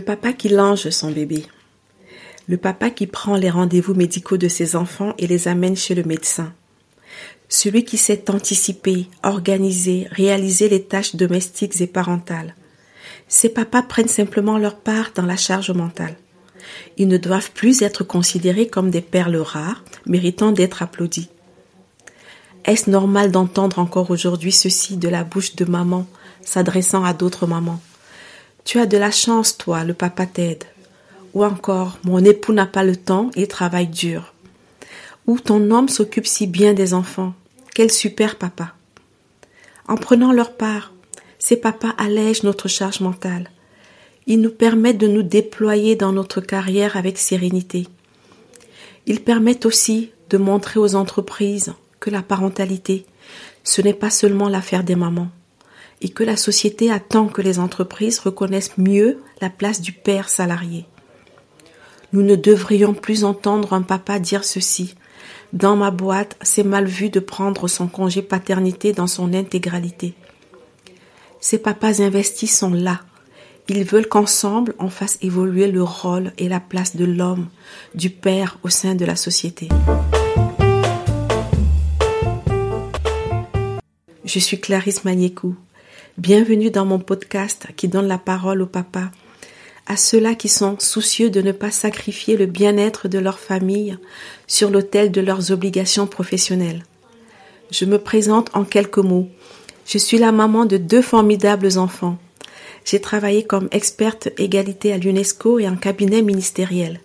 papa qui lange son bébé. Le papa qui prend les rendez-vous médicaux de ses enfants et les amène chez le médecin. Celui qui sait anticiper, organiser, réaliser les tâches domestiques et parentales. Ces papas prennent simplement leur part dans la charge mentale. Ils ne doivent plus être considérés comme des perles rares, méritant d'être applaudis. Est-ce normal d'entendre encore aujourd'hui ceci de la bouche de maman, s'adressant à d'autres mamans? Tu as de la chance, toi, le papa t'aide. Ou encore, mon époux n'a pas le temps, il travaille dur. Ou ton homme s'occupe si bien des enfants. Quel super papa. En prenant leur part, ces papas allègent notre charge mentale. Ils nous permettent de nous déployer dans notre carrière avec sérénité. Ils permettent aussi de montrer aux entreprises que la parentalité, ce n'est pas seulement l'affaire des mamans, et que la société attend que les entreprises reconnaissent mieux la place du père salarié. Nous ne devrions plus entendre un papa dire ceci. Dans ma boîte, c'est mal vu de prendre son congé paternité dans son intégralité. Ces papas investis sont là, ils veulent qu'ensemble on fasse évoluer le rôle et la place de l'homme, du père au sein de la société. Je suis Clarisse Magnécou. Bienvenue dans mon podcast qui donne la parole au papa, à ceux-là qui sont soucieux de ne pas sacrifier le bien-être de leur famille sur l'autel de leurs obligations professionnelles. Je me présente en quelques mots. Je suis la maman de deux formidables enfants. J'ai travaillé comme experte égalité à l'UNESCO et en cabinet ministériel.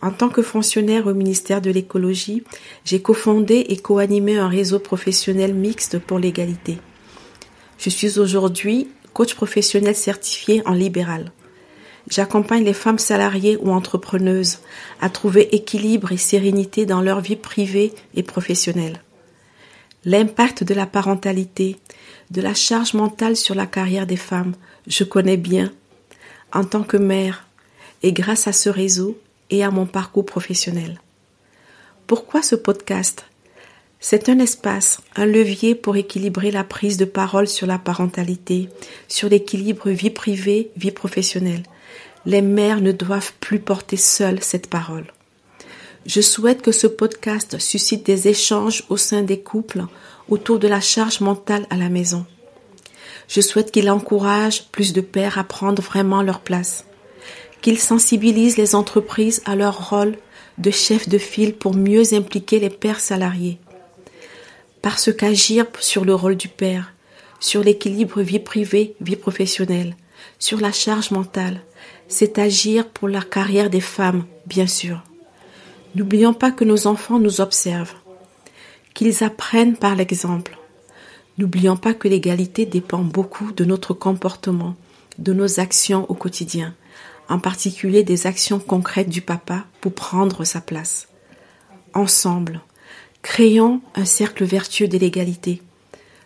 En tant que fonctionnaire au ministère de l'écologie, j'ai cofondé et co-animé un réseau professionnel mixte pour l'égalité. Je suis aujourd'hui coach professionnel certifié en libéral. J'accompagne les femmes salariées ou entrepreneuses à trouver équilibre et sérénité dans leur vie privée et professionnelle. L'impact de la parentalité, de la charge mentale sur la carrière des femmes, je connais bien en tant que mère et grâce à ce réseau et à mon parcours professionnel. Pourquoi ce podcast? C'est un espace, un levier pour équilibrer la prise de parole sur la parentalité, sur l'équilibre vie privée, vie professionnelle. Les mères ne doivent plus porter seules cette parole. Je souhaite que ce podcast suscite des échanges au sein des couples autour de la charge mentale à la maison. Je souhaite qu'il encourage plus de pères à prendre vraiment leur place, qu'il sensibilise les entreprises à leur rôle de chef de file pour mieux impliquer les pères salariés. Parce qu'agir sur le rôle du père, sur l'équilibre vie privée, vie professionnelle, sur la charge mentale, c'est agir pour la carrière des femmes, bien sûr. N'oublions pas que nos enfants nous observent, qu'ils apprennent par l'exemple. N'oublions pas que l'égalité dépend beaucoup de notre comportement, de nos actions au quotidien, en particulier des actions concrètes du papa pour prendre sa place. Ensemble, créons un cercle vertueux de l'égalité,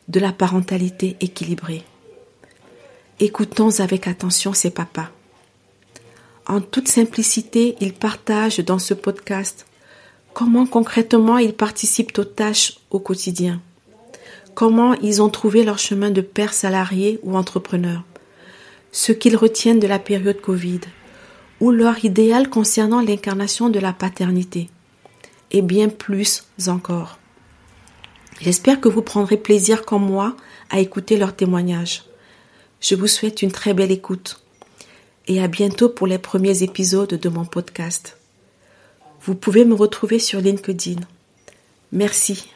de la parentalité équilibrée. Écoutons avec attention ces papas. En toute simplicité, ils partagent dans ce podcast comment concrètement ils participent aux tâches au quotidien comment ils ont trouvé leur chemin de père salarié ou entrepreneur, ce qu'ils retiennent de la période Covid, ou leur idéal concernant l'incarnation de la paternité, et bien plus encore. J'espère que vous prendrez plaisir comme moi à écouter leurs témoignages. Je vous souhaite une très belle écoute et à bientôt pour les premiers épisodes de mon podcast. Vous pouvez me retrouver sur LinkedIn. Merci.